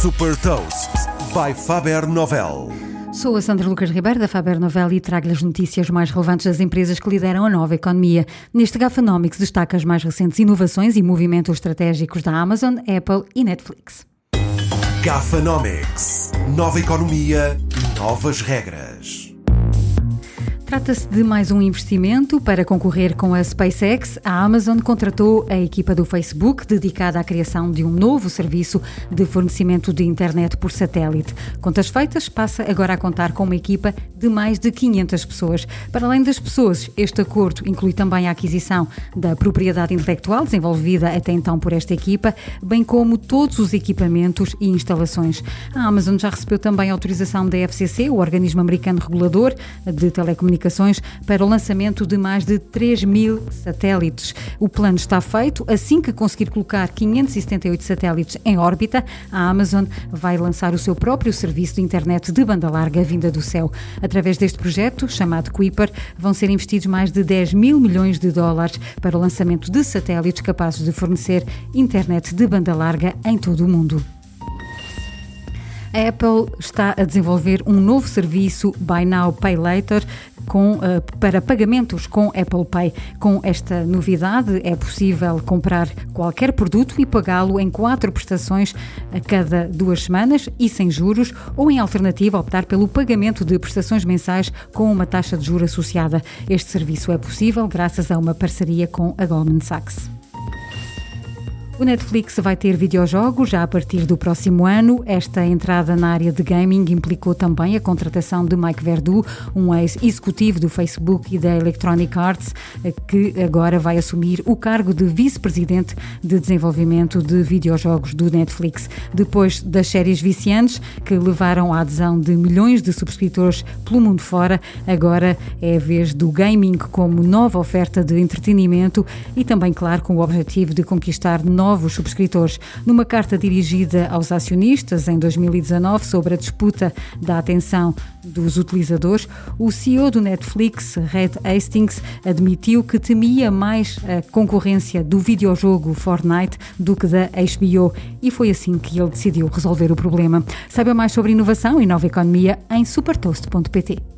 Super Toast by Faber Novel. Sou a Sandra Lucas Ribeiro da Faber Novel e trago-lhe as notícias mais relevantes das empresas que lideram a nova economia. Neste Gafanomics destaca as mais recentes inovações e movimentos estratégicos da Amazon, Apple e Netflix. Gafanomics. Nova economia, novas regras. Trata-se de mais um investimento para concorrer com a SpaceX. A Amazon contratou a equipa do Facebook dedicada à criação de um novo serviço de fornecimento de internet por satélite. Contas feitas, passa agora a contar com uma equipa de mais de 500 pessoas. Para além das pessoas, este acordo inclui também a aquisição da propriedade intelectual desenvolvida até então por esta equipa, bem como todos os equipamentos e instalações. A Amazon já recebeu também autorização da FCC, o organismo americano regulador de telecomunicações comunicações para o lançamento de mais de 3 mil satélites. O plano está feito. Assim que conseguir colocar 578 satélites em órbita, a Amazon vai lançar o seu próprio serviço de internet de banda larga vinda do céu. Através deste projeto, chamado Kuiper, vão ser investidos mais de 10 mil milhões de dólares para o lançamento de satélites capazes de fornecer internet de banda larga em todo o mundo. A Apple está a desenvolver um novo serviço Buy Now Pay Later com, uh, para pagamentos com Apple Pay. Com esta novidade, é possível comprar qualquer produto e pagá-lo em quatro prestações a cada duas semanas e sem juros, ou em alternativa, optar pelo pagamento de prestações mensais com uma taxa de juros associada. Este serviço é possível graças a uma parceria com a Goldman Sachs. O Netflix vai ter videojogos já a partir do próximo ano. Esta entrada na área de gaming implicou também a contratação de Mike Verdu, um ex-executivo do Facebook e da Electronic Arts, que agora vai assumir o cargo de vice-presidente de desenvolvimento de videojogos do Netflix. Depois das séries viciantes, que levaram à adesão de milhões de subscritores pelo mundo fora, agora é a vez do gaming como nova oferta de entretenimento e também, claro, com o objetivo de conquistar novos novos subscritores. Numa carta dirigida aos acionistas em 2019 sobre a disputa da atenção dos utilizadores, o CEO do Netflix, Red Hastings, admitiu que temia mais a concorrência do videojogo Fortnite do que da HBO e foi assim que ele decidiu resolver o problema. Saiba mais sobre inovação e nova economia em supertoast.pt.